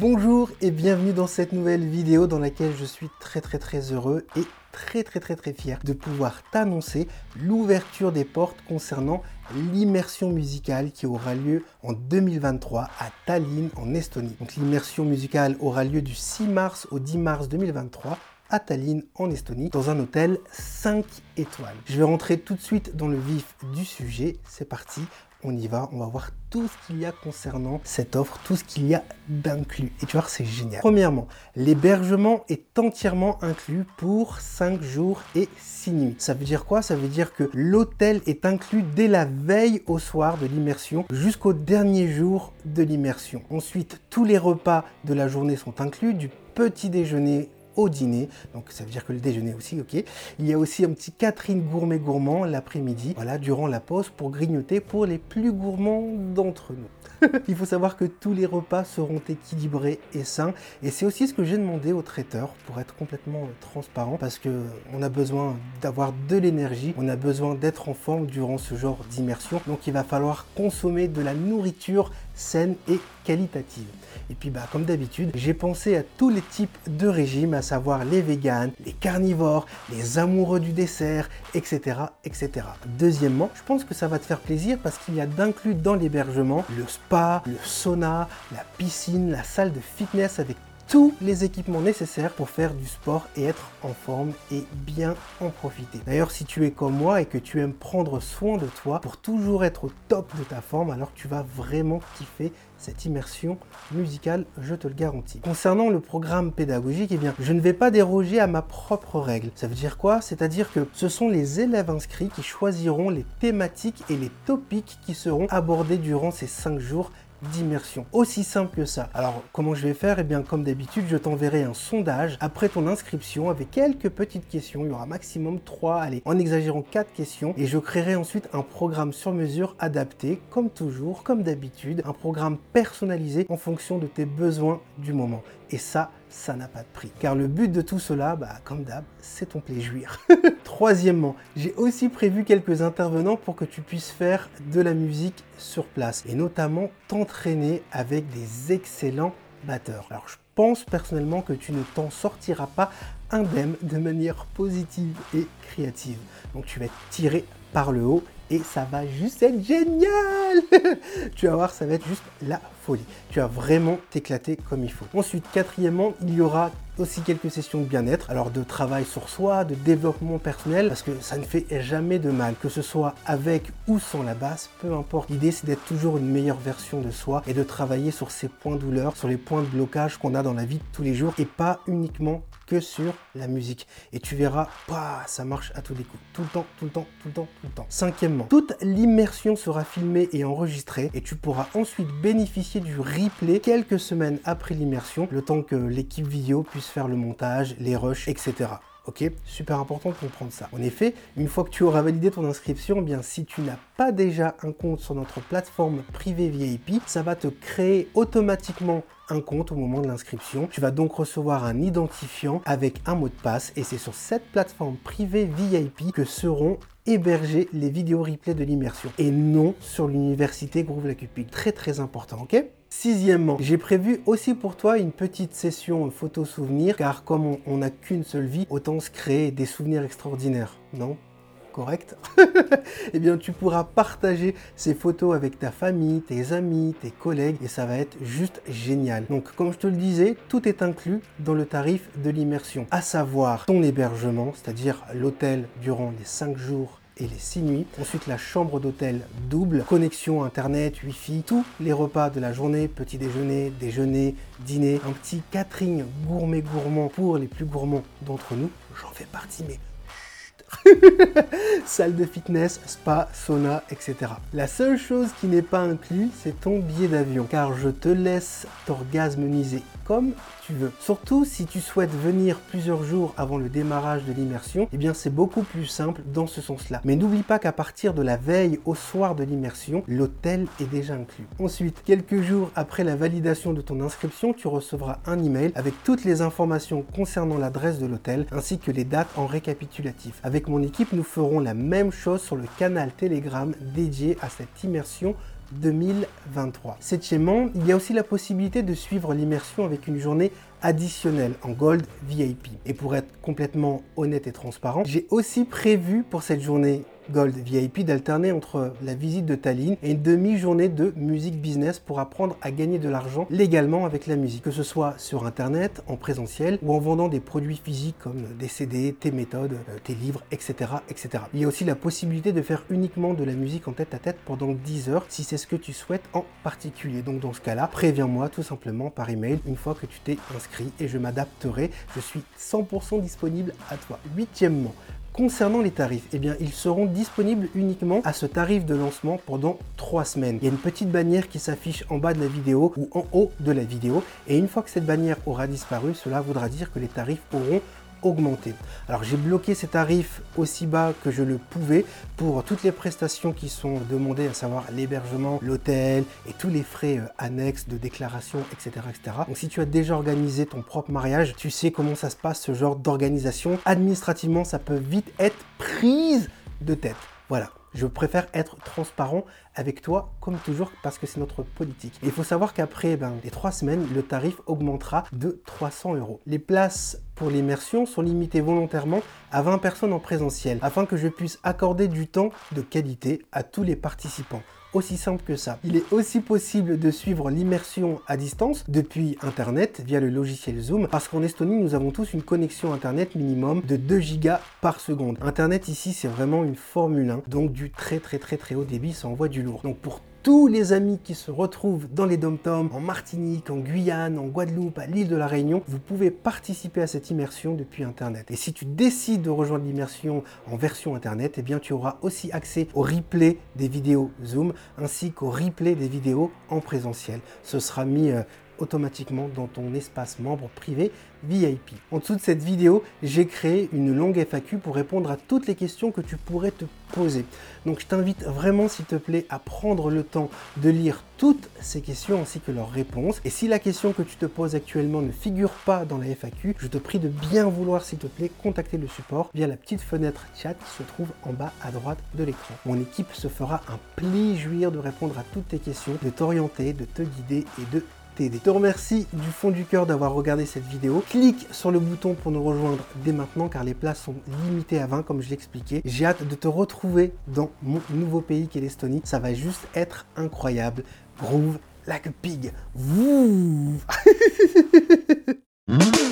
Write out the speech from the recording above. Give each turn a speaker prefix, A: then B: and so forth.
A: Bonjour et bienvenue dans cette nouvelle vidéo dans laquelle je suis très très très heureux et très très très très fier de pouvoir t'annoncer l'ouverture des portes concernant l'immersion musicale qui aura lieu en 2023 à Tallinn en Estonie. Donc l'immersion musicale aura lieu du 6 mars au 10 mars 2023 à Tallinn en Estonie dans un hôtel 5 étoiles. Je vais rentrer tout de suite dans le vif du sujet. C'est parti on y va, on va voir tout ce qu'il y a concernant cette offre, tout ce qu'il y a d'inclus. Et tu vois, c'est génial. Premièrement, l'hébergement est entièrement inclus pour 5 jours et 6 nuits. Ça veut dire quoi? Ça veut dire que l'hôtel est inclus dès la veille au soir de l'immersion jusqu'au dernier jour de l'immersion. Ensuite, tous les repas de la journée sont inclus, du petit déjeuner au dîner. Donc ça veut dire que le déjeuner aussi, ok. Il y a aussi un petit Catherine gourmet gourmand l'après-midi, voilà, durant la pause pour grignoter pour les plus gourmands d'entre nous. Il faut savoir que tous les repas seront équilibrés et sains. Et c'est aussi ce que j'ai demandé au traiteur pour être complètement transparent parce que on a besoin d'avoir de l'énergie, on a besoin d'être en forme durant ce genre d'immersion. Donc il va falloir consommer de la nourriture saine et qualitative. Et puis bah comme d'habitude, j'ai pensé à tous les types de régimes, à savoir les véganes, les carnivores, les amoureux du dessert, etc. etc. Deuxièmement, je pense que ça va te faire plaisir parce qu'il y a d'inclus dans l'hébergement le spa, le sauna, la piscine, la salle de fitness avec tous les équipements nécessaires pour faire du sport et être en forme et bien en profiter. D'ailleurs, si tu es comme moi et que tu aimes prendre soin de toi pour toujours être au top de ta forme, alors tu vas vraiment kiffer cette immersion musicale, je te le garantis. Concernant le programme pédagogique, eh bien, je ne vais pas déroger à ma propre règle. Ça veut dire quoi? C'est-à-dire que ce sont les élèves inscrits qui choisiront les thématiques et les topics qui seront abordés durant ces 5 jours d'immersion. Aussi simple que ça. Alors comment je vais faire? Eh bien comme d'habitude, je t'enverrai un sondage après ton inscription avec quelques petites questions. Il y aura maximum 3, allez, en exagérant 4 questions. Et je créerai ensuite un programme sur mesure adapté, comme toujours, comme d'habitude, un programme personnalisé en fonction de tes besoins du moment. Et ça, ça n'a pas de prix. Car le but de tout cela, bah, comme d'hab, c'est ton plaisir. Troisièmement, j'ai aussi prévu quelques intervenants pour que tu puisses faire de la musique sur place et notamment t'entraîner avec des excellents batteurs. Alors je pense personnellement que tu ne t'en sortiras pas indemne de manière positive et créative. Donc tu vas être tiré par le haut et ça va juste être génial Tu vas voir, ça va être juste la Tu vas vraiment t'éclater comme il faut. Ensuite, quatrièmement, il y aura aussi quelques sessions de bien-être, alors de travail sur soi, de développement personnel, parce que ça ne fait jamais de mal, que ce soit avec ou sans la basse, peu importe. L'idée c'est d'être toujours une meilleure version de soi et de travailler sur ses points douleurs, sur les points de blocage qu'on a dans la vie de tous les jours et pas uniquement que sur la musique. Et tu verras, bah, ça marche à tous les coups. Tout le temps, tout le temps, tout le temps, tout le temps. Cinquièmement, toute l'immersion sera filmée et enregistrée et tu pourras ensuite bénéficier du replay quelques semaines après l'immersion, le temps que l'équipe vidéo puisse faire le montage, les rushs, etc. Ok, super important de comprendre ça. En effet, une fois que tu auras validé ton inscription, eh bien si tu n'as pas déjà un compte sur notre plateforme privée VIP, ça va te créer automatiquement un compte au moment de l'inscription. Tu vas donc recevoir un identifiant avec un mot de passe et c'est sur cette plateforme privée VIP que seront héberger les vidéos replay de l'immersion et non sur l'université Groove La Cupide. Très très important, ok? Sixièmement, j'ai prévu aussi pour toi une petite session photo souvenir car comme on n'a qu'une seule vie, autant se créer des souvenirs extraordinaires, non? Correct, eh bien tu pourras partager ces photos avec ta famille, tes amis, tes collègues et ça va être juste génial. Donc comme je te le disais, tout est inclus dans le tarif de l'immersion, à savoir ton hébergement, c'est-à-dire l'hôtel durant les 5 jours et les 6 nuits. Ensuite, la chambre d'hôtel double, connexion internet, wifi, tous les repas de la journée, petit déjeuner, déjeuner, dîner, un petit catering gourmet gourmand pour les plus gourmands d'entre nous. J'en fais partie, mais salle de fitness, spa, sauna, etc. La seule chose qui n'est pas inclus, c'est ton billet d'avion, car je te laisse t'orgasmeniser comme tu veux. Surtout si tu souhaites venir plusieurs jours avant le démarrage de l'immersion, eh bien c'est beaucoup plus simple dans ce sens-là. Mais n'oublie pas qu'à partir de la veille au soir de l'immersion, l'hôtel est déjà inclus. Ensuite, quelques jours après la validation de ton inscription, tu recevras un email avec toutes les informations concernant l'adresse de l'hôtel ainsi que les dates en récapitulatif. Mon équipe, nous ferons la même chose sur le canal Telegram dédié à cette immersion 2023. Septièmement, il y a aussi la possibilité de suivre l'immersion avec une journée additionnelle en Gold VIP. Et pour être complètement honnête et transparent, j'ai aussi prévu pour cette journée Gold VIP d'alterner entre la visite de Tallinn et une demi-journée de musique business pour apprendre à gagner de l'argent légalement avec la musique, que ce soit sur internet, en présentiel ou en vendant des produits physiques comme des CD, tes méthodes, euh, tes livres, etc., etc. Il y a aussi la possibilité de faire uniquement de la musique en tête à tête pendant 10 heures si c'est ce que tu souhaites en particulier. Donc dans ce cas-là, préviens-moi tout simplement par email une fois que tu t'es inscrit et je m'adapterai. Je suis 100% disponible à toi. Huitièmement, Concernant les tarifs, eh ils seront disponibles uniquement à ce tarif de lancement pendant 3 semaines. Il y a une petite bannière qui s'affiche en bas de la vidéo ou en haut de la vidéo. Et une fois que cette bannière aura disparu, cela voudra dire que les tarifs auront augmenter. Alors j'ai bloqué ces tarifs aussi bas que je le pouvais pour toutes les prestations qui sont demandées, à savoir l'hébergement, l'hôtel et tous les frais euh, annexes de déclaration, etc., etc. Donc si tu as déjà organisé ton propre mariage, tu sais comment ça se passe ce genre d'organisation. Administrativement, ça peut vite être prise de tête. Voilà. Je préfère être transparent avec toi, comme toujours, parce que c'est notre politique. il faut savoir qu'après ben, les trois semaines, le tarif augmentera de 300 euros. Les places pour l'immersion sont limitées volontairement à 20 personnes en présentiel, afin que je puisse accorder du temps de qualité à tous les participants aussi simple que ça. Il est aussi possible de suivre l'immersion à distance depuis Internet via le logiciel Zoom parce qu'en Estonie, nous avons tous une connexion Internet minimum de 2 gigas par seconde. Internet ici, c'est vraiment une Formule 1, donc du très très très très haut débit, ça envoie du lourd. Donc pour tous les amis qui se retrouvent dans les dom en Martinique, en Guyane, en Guadeloupe, à l'île de la Réunion, vous pouvez participer à cette immersion depuis Internet. Et si tu décides de rejoindre l'immersion en version Internet, eh tu auras aussi accès au replay des vidéos Zoom ainsi qu'au replay des vidéos en présentiel. Ce sera mis euh, automatiquement dans ton espace membre privé VIP. En dessous de cette vidéo, j'ai créé une longue FAQ pour répondre à toutes les questions que tu pourrais te poser. Donc je t'invite vraiment s'il te plaît à prendre le temps de lire toutes ces questions ainsi que leurs réponses. Et si la question que tu te poses actuellement ne figure pas dans la FAQ, je te prie de bien vouloir s'il te plaît contacter le support via la petite fenêtre chat qui se trouve en bas à droite de l'écran. Mon équipe se fera un plaisir de répondre à toutes tes questions, de t'orienter, de te guider et de je te remercie du fond du cœur d'avoir regardé cette vidéo. Clique sur le bouton pour nous rejoindre dès maintenant car les places sont limitées à 20 comme je l'expliquais. J'ai hâte de te retrouver dans mon nouveau pays qui est l'Estonie. Ça va juste être incroyable. Groove like a pig.